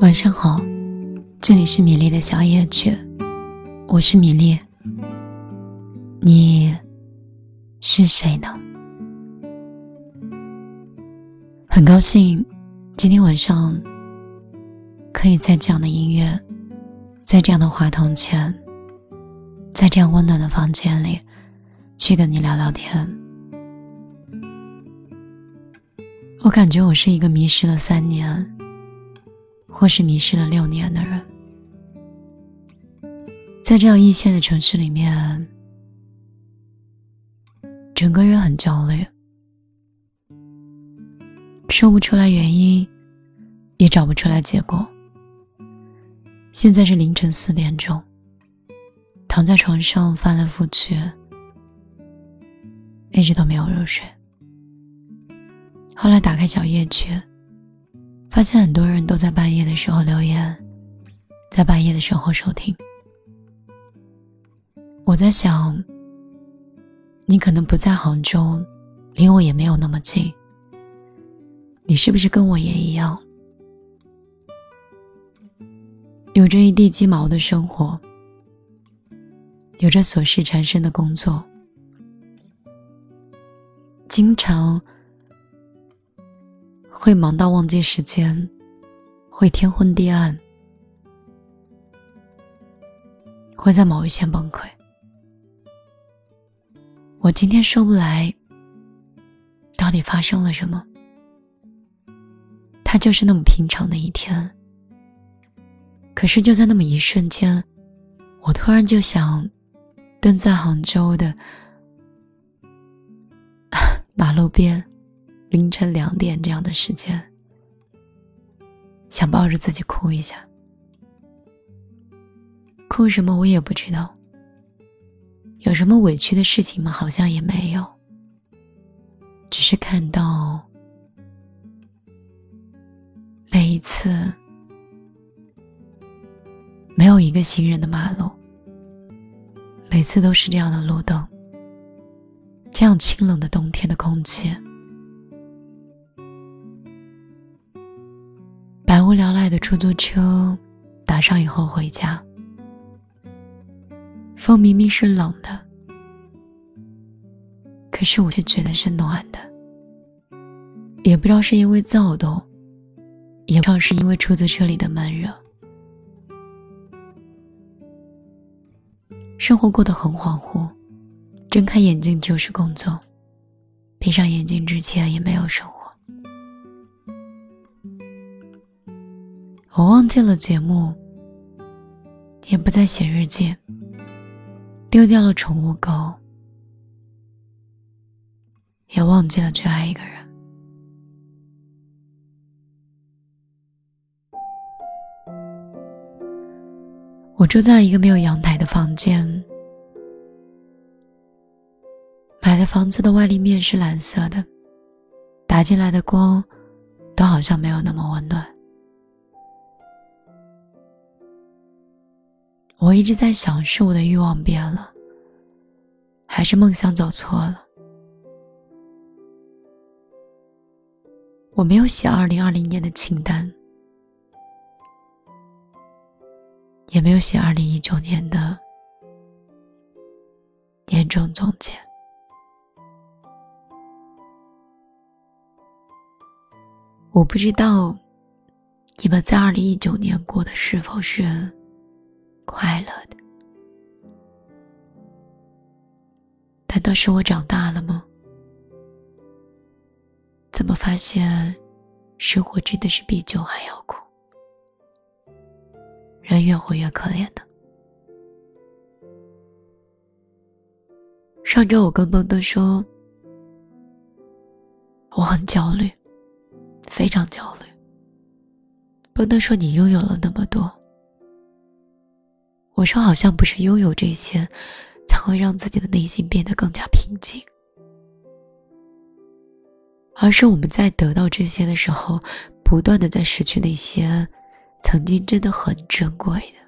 晚上好，这里是米粒的小夜曲，我是米粒。你是谁呢？很高兴今天晚上可以在这样的音乐，在这样的话筒前，在这样温暖的房间里，去跟你聊聊天。我感觉我是一个迷失了三年。或是迷失了六年的人，在这样一线的城市里面，整个人很焦虑，说不出来原因，也找不出来结果。现在是凌晨四点钟，躺在床上翻来覆去，一直都没有入睡。后来打开小夜曲。发现很多人都在半夜的时候留言，在半夜的时候收听。我在想，你可能不在杭州，离我也没有那么近。你是不是跟我也一样，有着一地鸡毛的生活，有着琐事缠身的工作，经常。会忙到忘记时间，会天昏地暗，会在某一天崩溃。我今天说不来，到底发生了什么？它就是那么平常的一天。可是就在那么一瞬间，我突然就想，蹲在杭州的 马路边。凌晨两点这样的时间，想抱着自己哭一下，哭什么我也不知道。有什么委屈的事情吗？好像也没有。只是看到每一次没有一个行人的马路，每次都是这样的路灯，这样清冷的冬天的空气。无聊赖的出租车，打上以后回家。风明明是冷的，可是我却觉得是暖的。也不知道是因为躁动，也不知道是因为出租车里的闷热。生活过得很恍惚，睁开眼睛就是工作，闭上眼睛之前也没有生活。我忘记了节目，也不再写日记，丢掉了宠物狗，也忘记了去爱一个人。我住在一个没有阳台的房间，买的房子的外立面是蓝色的，打进来的光都好像没有那么温暖。我一直在想，是我的欲望变了，还是梦想走错了？我没有写二零二零年的清单，也没有写二零一九年的年终总结。我不知道你们在二零一九年过的是否是。快乐的，难道是我长大了吗？怎么发现生活真的是比酒还要苦？人越活越可怜的。上周我跟蹦登说，我很焦虑，非常焦虑。蹦登说：“你拥有了那么多。”我说，好像不是拥有这些，才会让自己的内心变得更加平静，而是我们在得到这些的时候，不断的在失去那些曾经真的很珍贵的。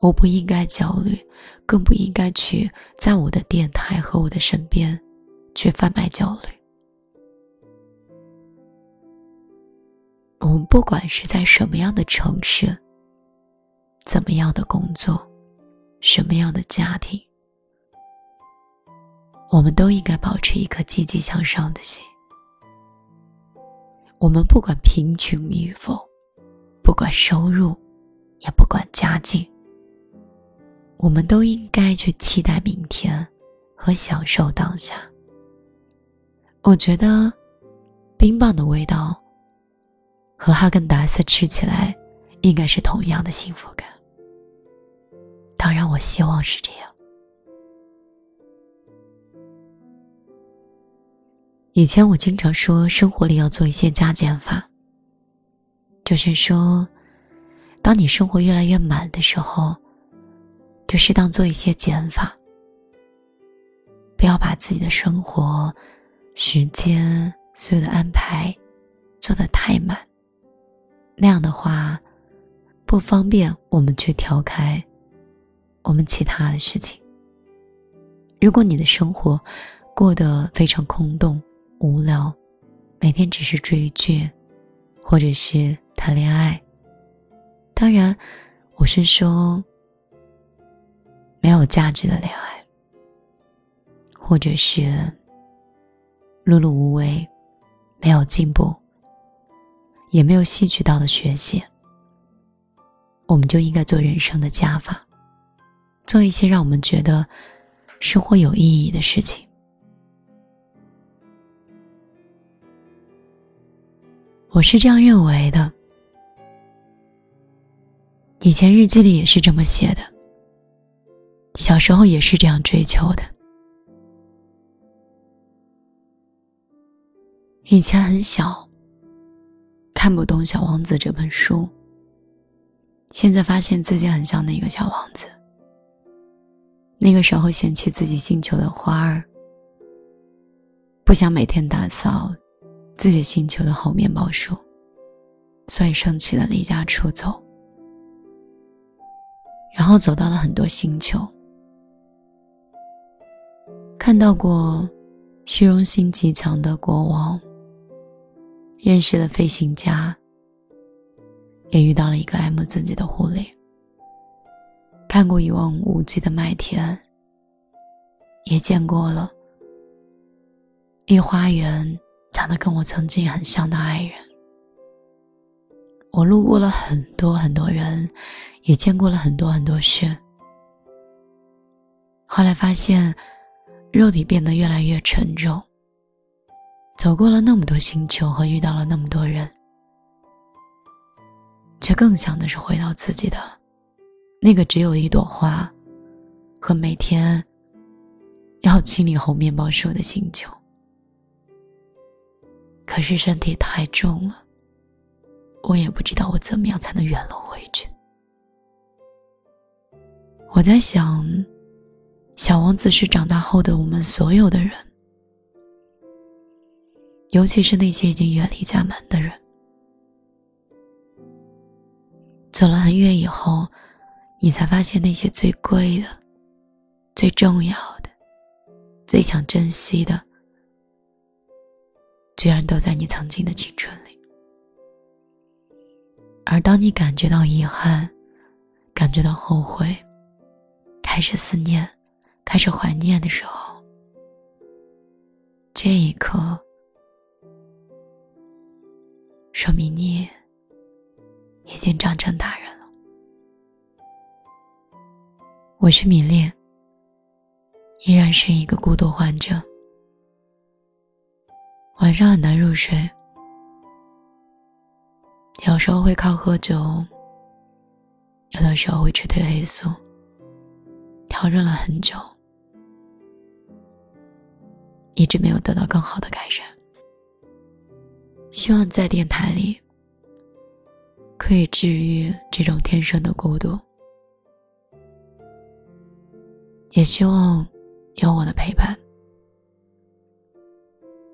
我不应该焦虑，更不应该去在我的电台和我的身边，去贩卖焦虑。我们不管是在什么样的城市，怎么样的工作，什么样的家庭，我们都应该保持一颗积极向上的心。我们不管贫穷与否，不管收入，也不管家境，我们都应该去期待明天和享受当下。我觉得，冰棒的味道和哈根达斯吃起来应该是同样的幸福感。当然，我希望是这样。以前我经常说，生活里要做一些加减法，就是说，当你生活越来越满的时候，就适当做一些减法，不要把自己的生活、时间所有的安排做得太满。那样的话，不方便我们去调开我们其他的事情。如果你的生活过得非常空洞，无聊，每天只是追剧，或者是谈恋爱。当然，我是说没有价值的恋爱，或者是碌碌无为，没有进步，也没有吸取到的学习。我们就应该做人生的加法，做一些让我们觉得生活有意义的事情。我是这样认为的，以前日记里也是这么写的，小时候也是这样追求的。以前很小，看不懂《小王子》这本书，现在发现自己很像那个小王子。那个时候嫌弃自己星球的花儿，不想每天打扫。自己星球的猴面包树，所以生气的离家出走，然后走到了很多星球，看到过虚荣心极强的国王，认识了飞行家，也遇到了一个爱慕自己的狐狸，看过一望无际的麦田，也见过了一花园。长得跟我曾经很像的爱人，我路过了很多很多人，也见过了很多很多事。后来发现，肉体变得越来越沉重。走过了那么多星球和遇到了那么多人，却更想的是回到自己的那个只有一朵花和每天要清理红面包树的星球。可是身体太重了，我也不知道我怎么样才能远了回去。我在想，小王子是长大后的我们所有的人，尤其是那些已经远离家门的人，走了很远以后，你才发现那些最贵的、最重要的、最想珍惜的。居然都在你曾经的青春里，而当你感觉到遗憾、感觉到后悔、开始思念、开始怀念的时候，这一刻，说明你已经长成大人我是米粒，依然是一个孤独患者。晚上很难入睡，有时候会靠喝酒，有的时候会吃褪黑素，调整了很久，一直没有得到更好的改善。希望在电台里可以治愈这种天生的孤独，也希望有我的陪伴。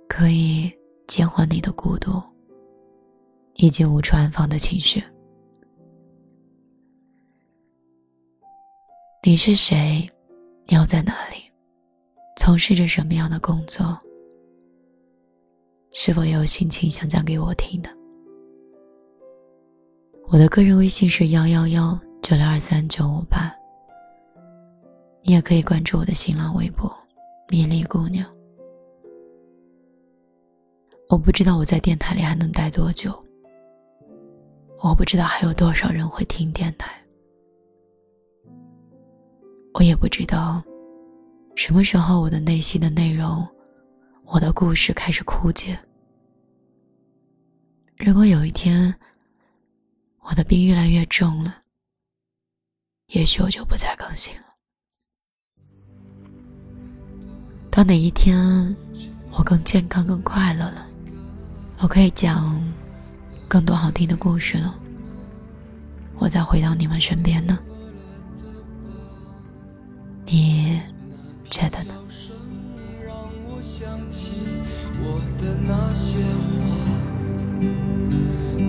可以减缓你的孤独，以及无处安放的情绪。你是谁？你要在哪里？从事着什么样的工作？是否有心情想讲给我听的？我的个人微信是幺幺幺九六二三九五八。你也可以关注我的新浪微博“米粒姑娘”。我不知道我在电台里还能待多久，我不知道还有多少人会听电台，我也不知道什么时候我的内心的内容，我的故事开始枯竭。如果有一天我的病越来越重了，也许我就不再更新了。到哪一天我更健康、更快乐了，我可以讲更多好听的故事了，我再回到你们身边呢？你觉得呢？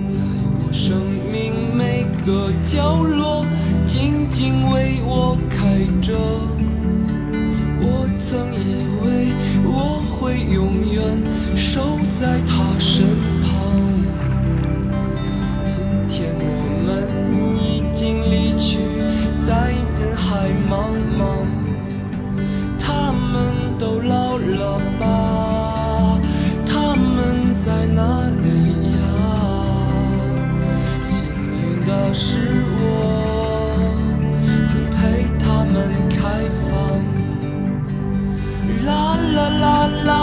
在我生命每个角落，静静为我开着。我曾以为会永远守在他身旁，今天我们已经离去，在人海茫茫，他们都老了吧？他们在哪里呀？幸运的是我曾陪他们开放。啦啦啦啦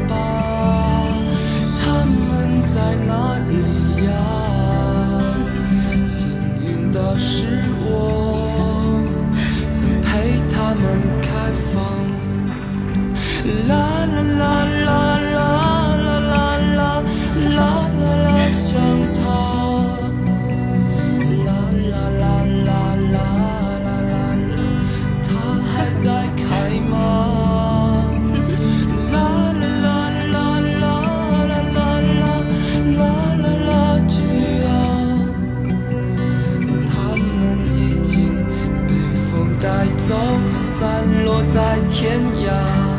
这是都散落在天涯。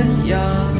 天涯，